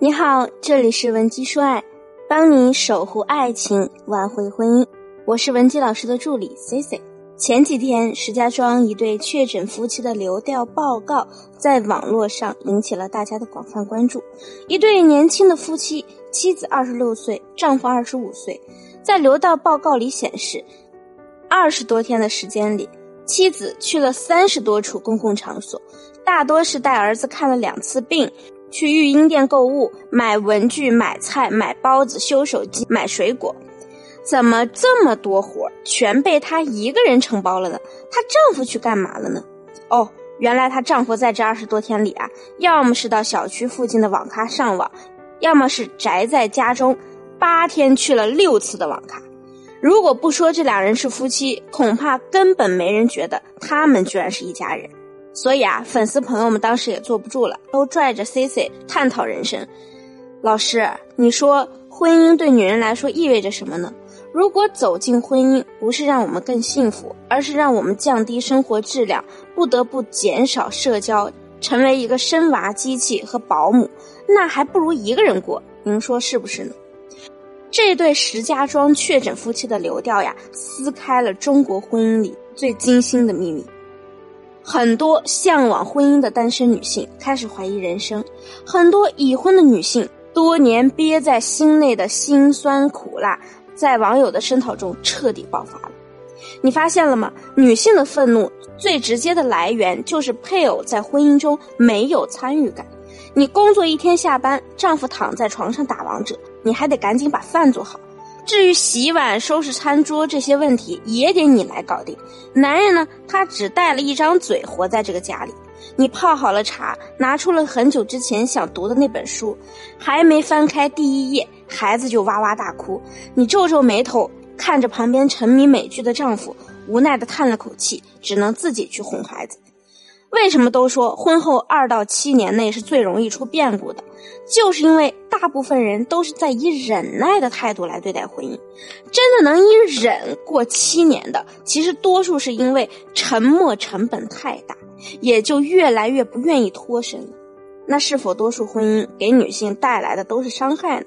你好，这里是文姬说爱，帮你守护爱情，挽回婚姻。我是文姬老师的助理 C C。前几天，石家庄一对确诊夫妻的流调报告在网络上引起了大家的广泛关注。一对年轻的夫妻，妻子二十六岁，丈夫二十五岁，在流调报告里显示，二十多天的时间里，妻子去了三十多处公共场所，大多是带儿子看了两次病。去育婴店购物，买文具、买菜、买包子、修手机、买水果，怎么这么多活全被她一个人承包了呢？她丈夫去干嘛了呢？哦，原来她丈夫在这二十多天里啊，要么是到小区附近的网咖上网，要么是宅在家中，八天去了六次的网咖。如果不说这两人是夫妻，恐怕根本没人觉得他们居然是一家人。所以啊，粉丝朋友们当时也坐不住了，都拽着 C C 探讨人生。老师，你说婚姻对女人来说意味着什么呢？如果走进婚姻不是让我们更幸福，而是让我们降低生活质量，不得不减少社交，成为一个生娃机器和保姆，那还不如一个人过。您说是不是呢？这对石家庄确诊夫妻的流调呀，撕开了中国婚姻里最惊心的秘密。很多向往婚姻的单身女性开始怀疑人生，很多已婚的女性多年憋在心内的辛酸苦辣，在网友的声讨中彻底爆发了。你发现了吗？女性的愤怒最直接的来源就是配偶在婚姻中没有参与感。你工作一天下班，丈夫躺在床上打王者，你还得赶紧把饭做好。至于洗碗、收拾餐桌这些问题，也得你来搞定。男人呢，他只带了一张嘴，活在这个家里。你泡好了茶，拿出了很久之前想读的那本书，还没翻开第一页，孩子就哇哇大哭。你皱皱眉头，看着旁边沉迷美剧的丈夫，无奈的叹了口气，只能自己去哄孩子。为什么都说婚后二到七年内是最容易出变故的？就是因为大部分人都是在以忍耐的态度来对待婚姻，真的能以忍过七年的，其实多数是因为沉默成本太大，也就越来越不愿意脱身。那是否多数婚姻给女性带来的都是伤害呢？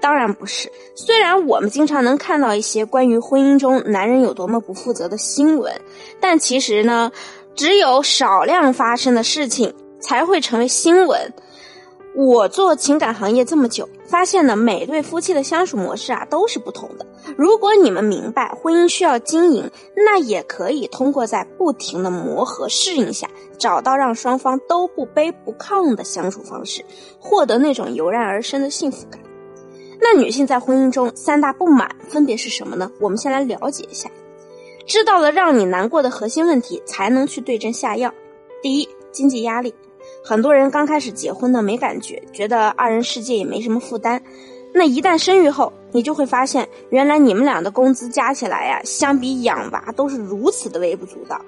当然不是。虽然我们经常能看到一些关于婚姻中男人有多么不负责的新闻，但其实呢？只有少量发生的事情才会成为新闻。我做情感行业这么久，发现呢，每对夫妻的相处模式啊都是不同的。如果你们明白婚姻需要经营，那也可以通过在不停的磨合适应下，找到让双方都不卑不亢的相处方式，获得那种油然而生的幸福感。那女性在婚姻中三大不满分别是什么呢？我们先来了解一下。知道了让你难过的核心问题，才能去对症下药。第一，经济压力。很多人刚开始结婚呢没感觉，觉得二人世界也没什么负担。那一旦生育后，你就会发现，原来你们俩的工资加起来呀，相比养娃都是如此的微不足道。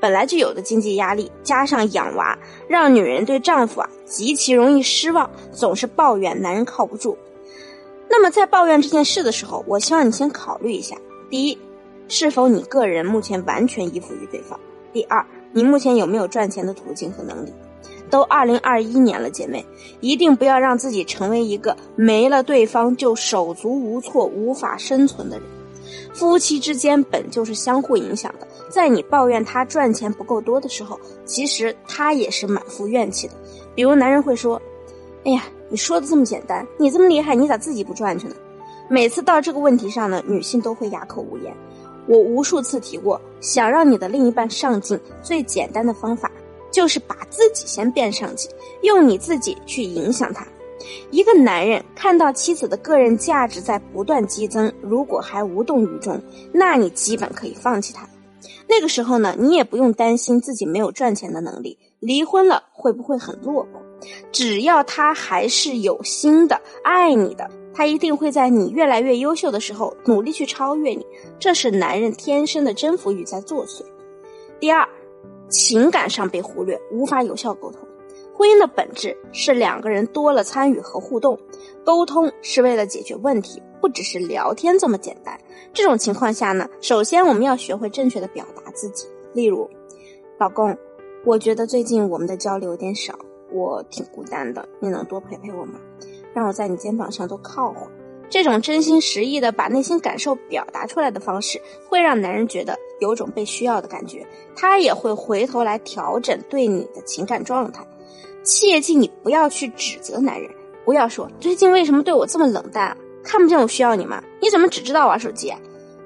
本来就有的经济压力，加上养娃，让女人对丈夫啊极其容易失望，总是抱怨男人靠不住。那么在抱怨这件事的时候，我希望你先考虑一下：第一。是否你个人目前完全依附于对方？第二，你目前有没有赚钱的途径和能力？都二零二一年了，姐妹，一定不要让自己成为一个没了对方就手足无措、无法生存的人。夫妻之间本就是相互影响的，在你抱怨他赚钱不够多的时候，其实他也是满腹怨气的。比如男人会说：“哎呀，你说的这么简单，你这么厉害，你咋自己不赚去呢？”每次到这个问题上呢，女性都会哑口无言。我无数次提过，想让你的另一半上进，最简单的方法就是把自己先变上进，用你自己去影响他。一个男人看到妻子的个人价值在不断激增，如果还无动于衷，那你基本可以放弃他。那个时候呢，你也不用担心自己没有赚钱的能力，离婚了会不会很落魄？只要他还是有心的，爱你的。他一定会在你越来越优秀的时候努力去超越你，这是男人天生的征服欲在作祟。第二，情感上被忽略，无法有效沟通。婚姻的本质是两个人多了参与和互动，沟通是为了解决问题，不只是聊天这么简单。这种情况下呢，首先我们要学会正确的表达自己，例如，老公，我觉得最近我们的交流有点少，我挺孤单的，你能多陪陪我吗？让我在你肩膀上多靠会儿。这种真心实意的把内心感受表达出来的方式，会让男人觉得有种被需要的感觉，他也会回头来调整对你的情感状态。切记，你不要去指责男人，不要说最近为什么对我这么冷淡，看不见我需要你吗？你怎么只知道玩手机？啊？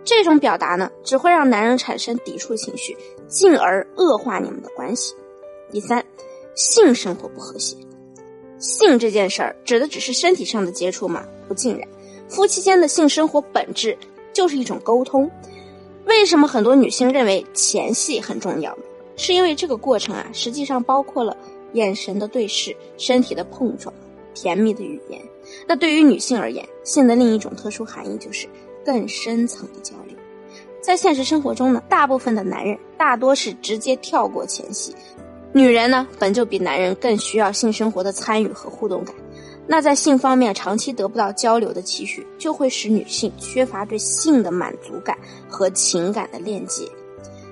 这种表达呢，只会让男人产生抵触情绪，进而恶化你们的关系。第三，性生活不和谐。性这件事儿指的只是身体上的接触吗？不尽然。夫妻间的性生活本质就是一种沟通。为什么很多女性认为前戏很重要呢？是因为这个过程啊，实际上包括了眼神的对视、身体的碰撞、甜蜜的语言。那对于女性而言，性的另一种特殊含义就是更深层的交流。在现实生活中呢，大部分的男人大多是直接跳过前戏。女人呢，本就比男人更需要性生活的参与和互动感。那在性方面长期得不到交流的期许，就会使女性缺乏对性的满足感和情感的链接。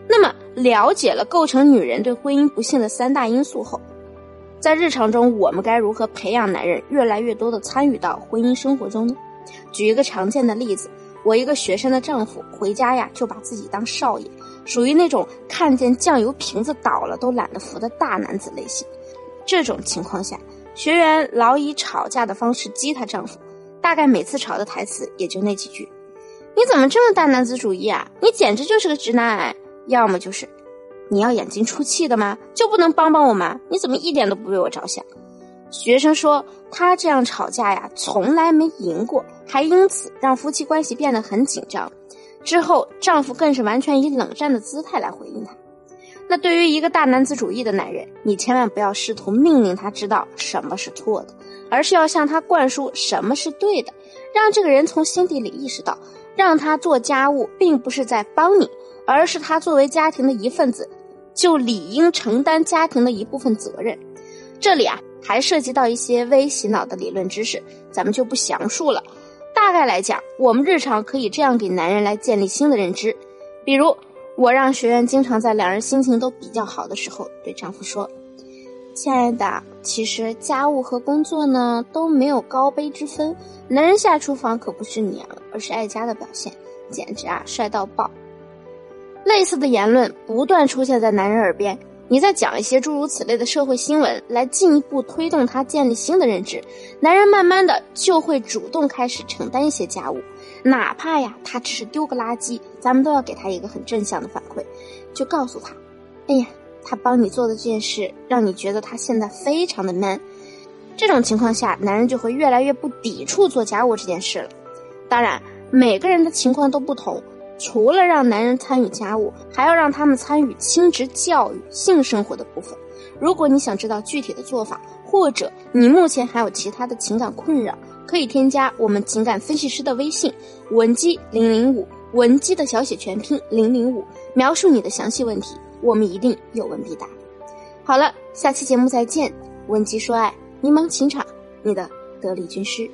那么，了解了构成女人对婚姻不幸的三大因素后，在日常中我们该如何培养男人越来越多的参与到婚姻生活中呢？举一个常见的例子，我一个学生的丈夫回家呀，就把自己当少爷。属于那种看见酱油瓶子倒了都懒得扶的大男子类型。这种情况下，学员老以吵架的方式激她丈夫，大概每次吵的台词也就那几句：“你怎么这么大男子主义啊？你简直就是个直男癌！”要么就是：“你要眼睛出气的吗？就不能帮帮我吗？你怎么一点都不为我着想？”学生说，他这样吵架呀，从来没赢过，还因此让夫妻关系变得很紧张。之后，丈夫更是完全以冷战的姿态来回应她。那对于一个大男子主义的男人，你千万不要试图命令他知道什么是错的，而是要向他灌输什么是对的，让这个人从心底里意识到，让他做家务并不是在帮你，而是他作为家庭的一份子，就理应承担家庭的一部分责任。这里啊，还涉及到一些微洗脑的理论知识，咱们就不详述了。大概来讲，我们日常可以这样给男人来建立新的认知，比如，我让学员经常在两人心情都比较好的时候对丈夫说：“亲爱的，其实家务和工作呢都没有高卑之分，男人下厨房可不是娘，而是爱家的表现，简直啊帅到爆。”类似的言论不断出现在男人耳边。你再讲一些诸如此类的社会新闻，来进一步推动他建立新的认知，男人慢慢的就会主动开始承担一些家务，哪怕呀他只是丢个垃圾，咱们都要给他一个很正向的反馈，就告诉他，哎呀，他帮你做的这件事，让你觉得他现在非常的 man，这种情况下，男人就会越来越不抵触做家务这件事了。当然，每个人的情况都不同。除了让男人参与家务，还要让他们参与亲职教育、性生活的部分。如果你想知道具体的做法，或者你目前还有其他的情感困扰，可以添加我们情感分析师的微信文姬零零五，文姬的小写全拼零零五，描述你的详细问题，我们一定有问必答。好了，下期节目再见，文姬说爱，迷茫情场，你的得力军师。